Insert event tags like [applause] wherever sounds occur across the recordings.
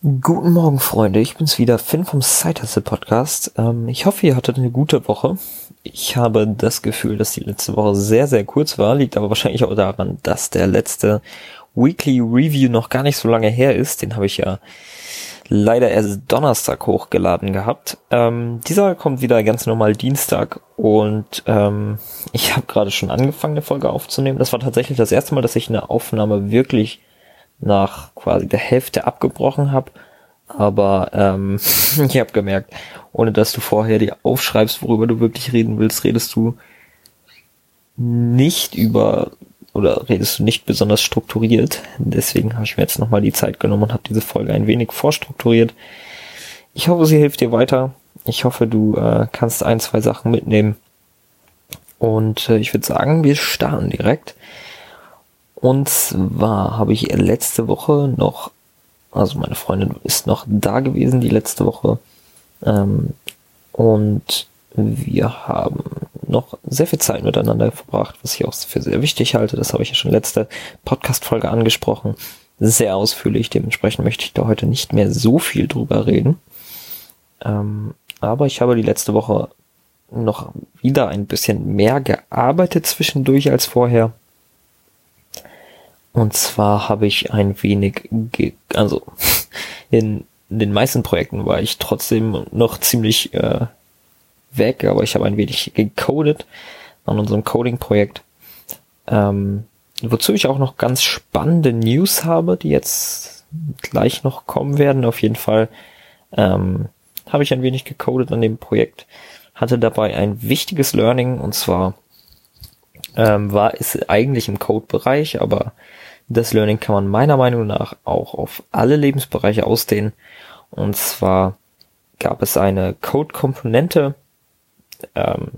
Guten Morgen, Freunde. Ich bin's wieder, Finn vom Side Hustle Podcast. Ähm, ich hoffe, ihr hattet eine gute Woche. Ich habe das Gefühl, dass die letzte Woche sehr, sehr kurz war, liegt aber wahrscheinlich auch daran, dass der letzte Weekly Review noch gar nicht so lange her ist. Den habe ich ja leider erst Donnerstag hochgeladen gehabt. Ähm, dieser kommt wieder ganz normal Dienstag und ähm, ich habe gerade schon angefangen, eine Folge aufzunehmen. Das war tatsächlich das erste Mal, dass ich eine Aufnahme wirklich nach quasi der Hälfte abgebrochen habe. Aber ähm, [laughs] ich habe gemerkt, ohne dass du vorher dir aufschreibst, worüber du wirklich reden willst, redest du nicht über oder redest du nicht besonders strukturiert. Deswegen habe ich mir jetzt nochmal die Zeit genommen und habe diese Folge ein wenig vorstrukturiert. Ich hoffe, sie hilft dir weiter. Ich hoffe, du äh, kannst ein, zwei Sachen mitnehmen. Und äh, ich würde sagen, wir starten direkt. Und zwar habe ich letzte Woche noch, also meine Freundin ist noch da gewesen die letzte Woche. Ähm, und wir haben noch sehr viel Zeit miteinander verbracht, was ich auch für sehr wichtig halte. Das habe ich ja schon letzte Podcast-Folge angesprochen. Sehr ausführlich. Dementsprechend möchte ich da heute nicht mehr so viel drüber reden. Ähm, aber ich habe die letzte Woche noch wieder ein bisschen mehr gearbeitet zwischendurch als vorher. Und zwar habe ich ein wenig, also [laughs] in den meisten Projekten war ich trotzdem noch ziemlich äh, weg, aber ich habe ein wenig gecodet an unserem Coding-Projekt. Ähm, wozu ich auch noch ganz spannende News habe, die jetzt gleich noch kommen werden. Auf jeden Fall ähm, habe ich ein wenig gecodet an dem Projekt, hatte dabei ein wichtiges Learning und zwar ähm, war es eigentlich im Code-Bereich, aber das Learning kann man meiner Meinung nach auch auf alle Lebensbereiche ausdehnen. Und zwar gab es eine Code-Komponente, ähm,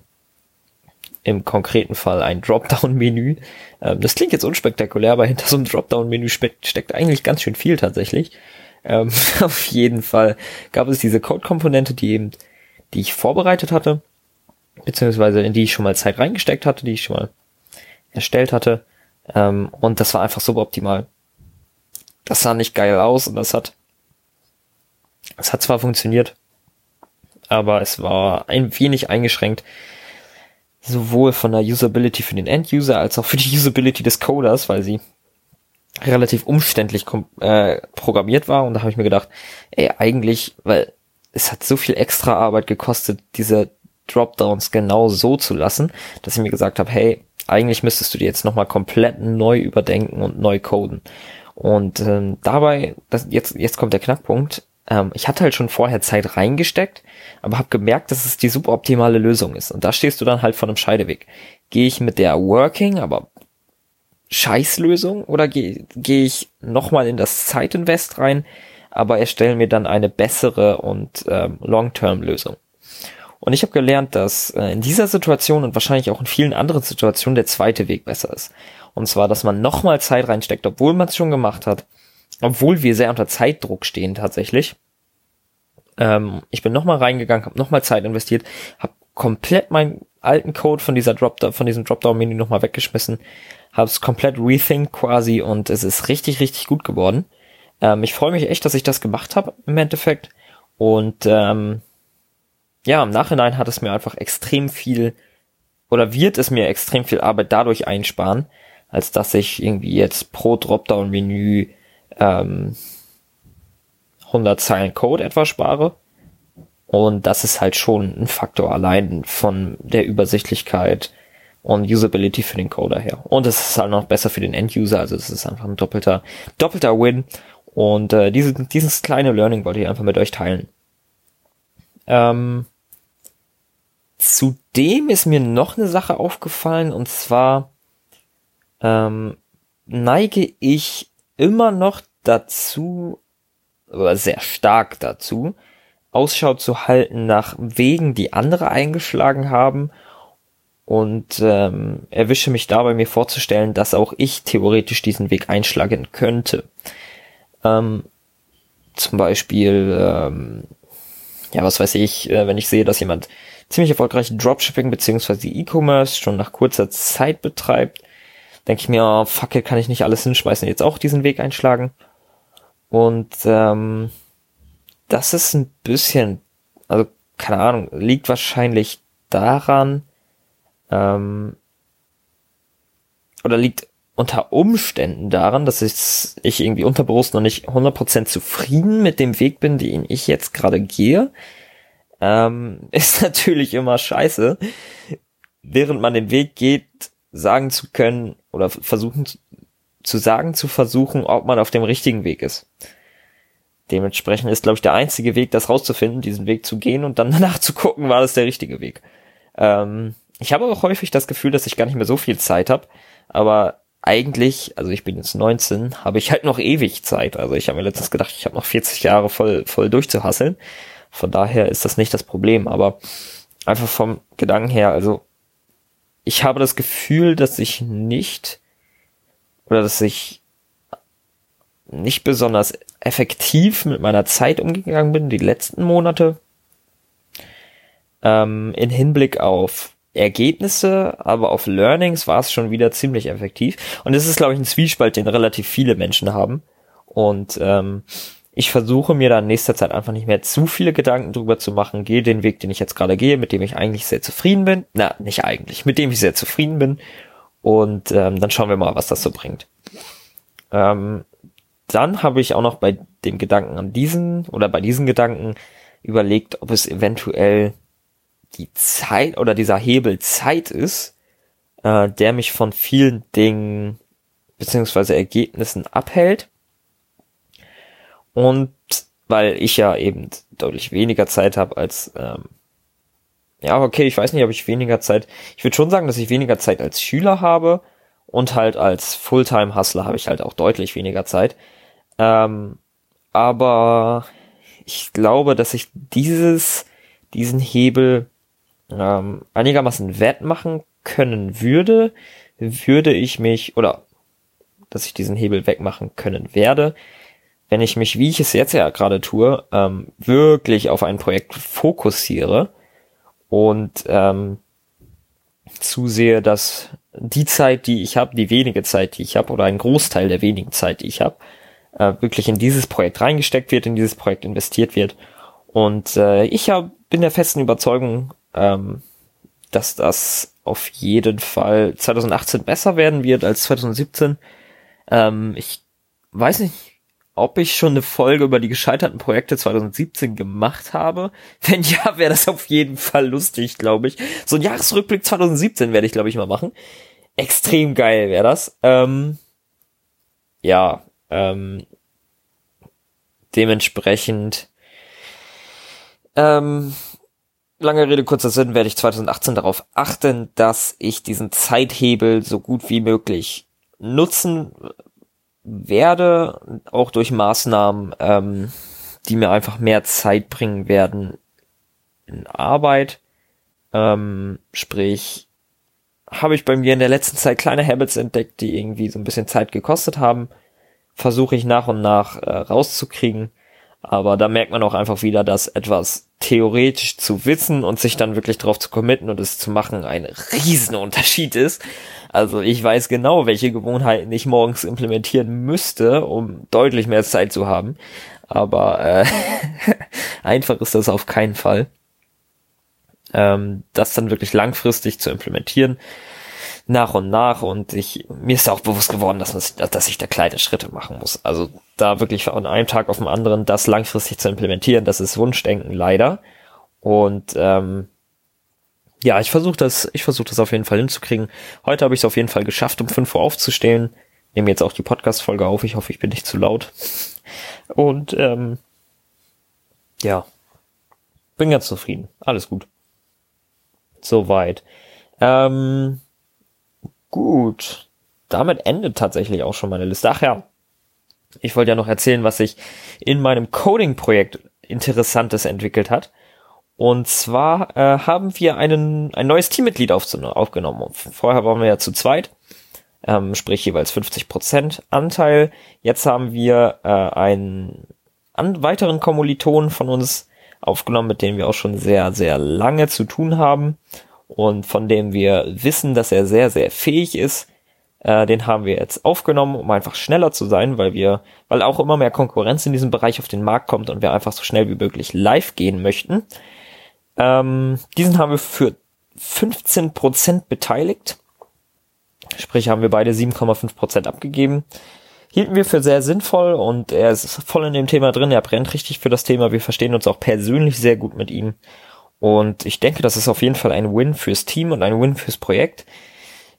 im konkreten Fall ein Dropdown-Menü. Ähm, das klingt jetzt unspektakulär, aber hinter so einem Dropdown-Menü steckt, steckt eigentlich ganz schön viel tatsächlich. Ähm, [laughs] auf jeden Fall gab es diese Code-Komponente, die eben, die ich vorbereitet hatte, beziehungsweise in die ich schon mal Zeit reingesteckt hatte, die ich schon mal erstellt hatte. Ähm, und das war einfach suboptimal. Das sah nicht geil aus und das hat, es hat zwar funktioniert, aber es war ein wenig eingeschränkt, sowohl von der Usability für den End-User als auch für die [laughs] Usability des Coders, weil sie relativ umständlich äh, programmiert war und da habe ich mir gedacht, ey, eigentlich, weil es hat so viel extra Arbeit gekostet, diese Dropdowns genau so zu lassen, dass ich mir gesagt habe, hey, eigentlich müsstest du die jetzt nochmal komplett neu überdenken und neu coden. Und ähm, dabei, das, jetzt, jetzt kommt der Knackpunkt, ähm, ich hatte halt schon vorher Zeit reingesteckt, aber habe gemerkt, dass es die suboptimale Lösung ist. Und da stehst du dann halt vor einem Scheideweg. Gehe ich mit der Working, aber Scheißlösung oder gehe geh ich nochmal in das Zeitinvest rein, aber erstelle mir dann eine bessere und ähm, Long-Term-Lösung. Und ich habe gelernt, dass äh, in dieser Situation und wahrscheinlich auch in vielen anderen Situationen der zweite Weg besser ist. Und zwar, dass man nochmal Zeit reinsteckt, obwohl man es schon gemacht hat, obwohl wir sehr unter Zeitdruck stehen tatsächlich. Ähm, ich bin nochmal reingegangen, habe nochmal Zeit investiert, habe komplett meinen alten Code von dieser Drop von diesem Dropdown-Menü nochmal weggeschmissen, habe es komplett rethink quasi und es ist richtig, richtig gut geworden. Ähm, ich freue mich echt, dass ich das gemacht habe im Endeffekt. Und ähm, ja, im Nachhinein hat es mir einfach extrem viel oder wird es mir extrem viel Arbeit dadurch einsparen, als dass ich irgendwie jetzt pro Dropdown-Menü ähm, 100 Zeilen Code etwa spare. Und das ist halt schon ein Faktor allein von der Übersichtlichkeit und Usability für den Coder her. Und es ist halt noch besser für den End-User, also es ist einfach ein doppelter, doppelter Win. Und äh, diese, dieses kleine Learning wollte ich einfach mit euch teilen. Ähm, zudem ist mir noch eine Sache aufgefallen und zwar ähm, neige ich immer noch dazu, oder sehr stark dazu, Ausschau zu halten nach Wegen, die andere eingeschlagen haben und ähm, erwische mich dabei, mir vorzustellen, dass auch ich theoretisch diesen Weg einschlagen könnte. Ähm, zum Beispiel, ähm, ja, was weiß ich, äh, wenn ich sehe, dass jemand ziemlich erfolgreich Dropshipping beziehungsweise E-Commerce schon nach kurzer Zeit betreibt, denke ich mir, oh, fuck it, kann ich nicht alles hinschmeißen, jetzt auch diesen Weg einschlagen. Und ähm, das ist ein bisschen, also keine Ahnung, liegt wahrscheinlich daran, ähm, oder liegt unter Umständen daran, dass ich, irgendwie unterbewusst noch nicht 100% zufrieden mit dem Weg bin, den ich jetzt gerade gehe. Ähm, [laughs] ist natürlich immer scheiße, während man den Weg geht, sagen zu können oder versuchen zu sagen zu versuchen, ob man auf dem richtigen Weg ist. Dementsprechend ist, glaube ich, der einzige Weg, das rauszufinden, diesen Weg zu gehen und dann [laughs] danach zu gucken, war das der richtige Weg. Ähm, ich habe auch häufig das Gefühl, dass ich gar nicht mehr so viel Zeit habe, aber eigentlich, also ich bin jetzt 19, habe ich halt noch ewig Zeit. Also ich habe mir letztens gedacht, ich habe noch 40 Jahre voll, voll durchzuhasseln. Von daher ist das nicht das Problem, aber einfach vom Gedanken her, also ich habe das Gefühl, dass ich nicht oder dass ich nicht besonders effektiv mit meiner Zeit umgegangen bin, die letzten Monate, ähm, in Hinblick auf Ergebnisse, aber auf Learnings war es schon wieder ziemlich effektiv. Und es ist, glaube ich, ein Zwiespalt, den relativ viele Menschen haben. Und ähm, ich versuche mir da in nächster Zeit einfach nicht mehr zu viele Gedanken drüber zu machen, gehe den Weg, den ich jetzt gerade gehe, mit dem ich eigentlich sehr zufrieden bin. Na, nicht eigentlich, mit dem ich sehr zufrieden bin. Und ähm, dann schauen wir mal, was das so bringt. Ähm, dann habe ich auch noch bei dem Gedanken an diesen oder bei diesen Gedanken überlegt, ob es eventuell die Zeit oder dieser Hebel Zeit ist, äh, der mich von vielen Dingen beziehungsweise Ergebnissen abhält. Und weil ich ja eben deutlich weniger Zeit habe als ähm, ja, okay, ich weiß nicht, ob ich weniger Zeit. Ich würde schon sagen, dass ich weniger Zeit als Schüler habe und halt als Fulltime-Hustler habe ich halt auch deutlich weniger Zeit. Ähm, aber ich glaube, dass ich dieses, diesen Hebel ähm, einigermaßen wettmachen können würde, würde ich mich, oder dass ich diesen Hebel wegmachen können werde, wenn ich mich, wie ich es jetzt ja gerade tue, ähm, wirklich auf ein Projekt fokussiere und ähm, zusehe, dass die Zeit, die ich habe, die wenige Zeit, die ich habe, oder ein Großteil der wenigen Zeit, die ich habe, äh, wirklich in dieses Projekt reingesteckt wird, in dieses Projekt investiert wird. Und äh, ich hab, bin der festen Überzeugung, ähm, dass das auf jeden Fall 2018 besser werden wird als 2017. Ähm, ich weiß nicht, ob ich schon eine Folge über die gescheiterten Projekte 2017 gemacht habe. [laughs] Wenn ja, wäre das auf jeden Fall lustig, glaube ich. So ein Jahresrückblick 2017 werde ich, glaube ich, mal machen. Extrem geil wäre das. Ähm, ja, ähm, dementsprechend ähm, lange Rede, kurzer Sinn, werde ich 2018 darauf achten, dass ich diesen Zeithebel so gut wie möglich nutzen werde, auch durch Maßnahmen, ähm, die mir einfach mehr Zeit bringen werden in Arbeit. Ähm, sprich, habe ich bei mir in der letzten Zeit kleine Habits entdeckt, die irgendwie so ein bisschen Zeit gekostet haben. Versuche ich nach und nach äh, rauszukriegen. Aber da merkt man auch einfach wieder, dass etwas theoretisch zu wissen und sich dann wirklich darauf zu committen und es zu machen ein Riesenunterschied ist. Also ich weiß genau, welche Gewohnheiten ich morgens implementieren müsste, um deutlich mehr Zeit zu haben. Aber äh, [laughs] einfach ist das auf keinen Fall. Ähm, das dann wirklich langfristig zu implementieren, nach und nach. Und ich mir ist auch bewusst geworden, dass, man, dass ich da kleine Schritte machen muss. Also da wirklich von einem Tag auf den anderen das langfristig zu implementieren, das ist Wunschdenken leider. Und ähm, ja, ich versuche das, ich versuche das auf jeden Fall hinzukriegen. Heute habe ich es auf jeden Fall geschafft, um 5 Uhr aufzustehen. Nehme jetzt auch die Podcast-Folge auf. Ich hoffe, ich bin nicht zu laut. Und ähm, ja, bin ganz zufrieden. Alles gut. Soweit. Ähm, gut. Damit endet tatsächlich auch schon meine Liste. Ach ja, ich wollte ja noch erzählen, was sich in meinem Coding-Projekt Interessantes entwickelt hat. Und zwar äh, haben wir einen, ein neues Teammitglied aufgenommen. Vorher waren wir ja zu zweit, ähm, sprich jeweils 50% Anteil. Jetzt haben wir äh, einen an weiteren Kommilitonen von uns aufgenommen, mit dem wir auch schon sehr, sehr lange zu tun haben und von dem wir wissen, dass er sehr, sehr fähig ist. Äh, den haben wir jetzt aufgenommen, um einfach schneller zu sein, weil wir, weil auch immer mehr Konkurrenz in diesem Bereich auf den Markt kommt und wir einfach so schnell wie möglich live gehen möchten. Ähm, diesen haben wir für 15% beteiligt. Sprich, haben wir beide 7,5% abgegeben. Hielten wir für sehr sinnvoll und er ist voll in dem Thema drin. Er brennt richtig für das Thema. Wir verstehen uns auch persönlich sehr gut mit ihm. Und ich denke, das ist auf jeden Fall ein Win fürs Team und ein Win fürs Projekt.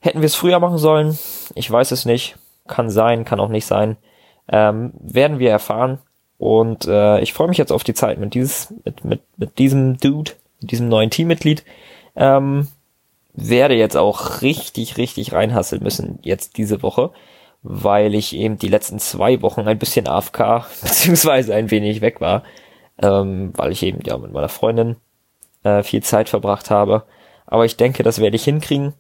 Hätten wir es früher machen sollen? Ich weiß es nicht. Kann sein, kann auch nicht sein. Ähm, werden wir erfahren. Und äh, ich freue mich jetzt auf die Zeit mit, dieses, mit, mit, mit diesem Dude, mit diesem neuen Teammitglied. Ähm, werde jetzt auch richtig, richtig reinhasseln müssen jetzt diese Woche, weil ich eben die letzten zwei Wochen ein bisschen AFK [laughs] beziehungsweise ein wenig weg war, ähm, weil ich eben ja mit meiner Freundin äh, viel Zeit verbracht habe. Aber ich denke, das werde ich hinkriegen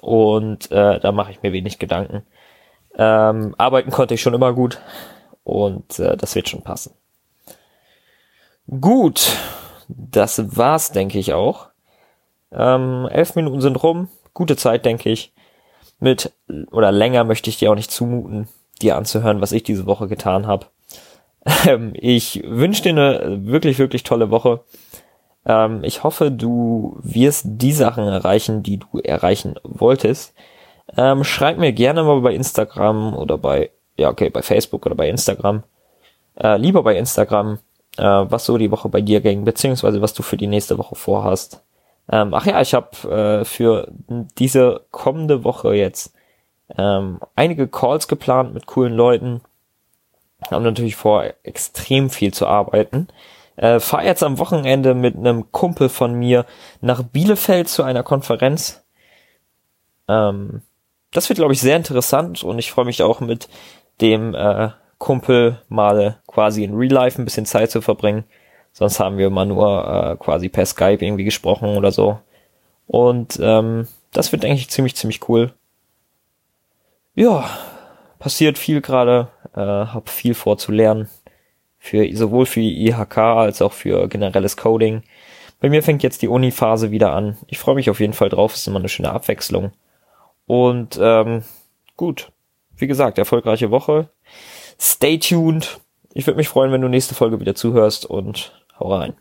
und äh, da mache ich mir wenig Gedanken. Ähm, arbeiten konnte ich schon immer gut und äh, das wird schon passen. Gut, das war's, denke ich auch. Ähm, elf Minuten sind rum, gute Zeit, denke ich. Mit oder länger möchte ich dir auch nicht zumuten, dir anzuhören, was ich diese Woche getan habe. [laughs] Ähm, ich wünsche dir eine wirklich, wirklich tolle Woche. Ähm, ich hoffe, du wirst die Sachen erreichen, die du erreichen wolltest. Ähm, schreib mir gerne mal bei Instagram oder bei, ja, okay, bei Facebook oder bei Instagram. Äh, lieber bei Instagram, äh, was so die Woche bei dir ging, beziehungsweise was du für die nächste Woche vorhast. Ähm, ach ja, ich habe äh, für diese kommende Woche jetzt ähm, einige Calls geplant mit coolen Leuten. Haben natürlich vor, extrem viel zu arbeiten. Äh, fahr jetzt am Wochenende mit einem Kumpel von mir nach Bielefeld zu einer Konferenz. Ähm, das wird, glaube ich, sehr interessant und ich freue mich auch mit dem äh, Kumpel mal quasi in Real Life ein bisschen Zeit zu verbringen. Sonst haben wir mal nur äh, quasi per Skype irgendwie gesprochen oder so. Und ähm, das wird eigentlich ziemlich, ziemlich cool. Ja, passiert viel gerade, äh, hab viel vor zu lernen für sowohl für IHK als auch für generelles Coding. Bei mir fängt jetzt die Uni-Phase wieder an. Ich freue mich auf jeden Fall drauf, ist immer eine schöne Abwechslung. Und ähm, gut, wie gesagt, erfolgreiche Woche. Stay tuned. Ich würde mich freuen, wenn du nächste Folge wieder zuhörst und hau rein.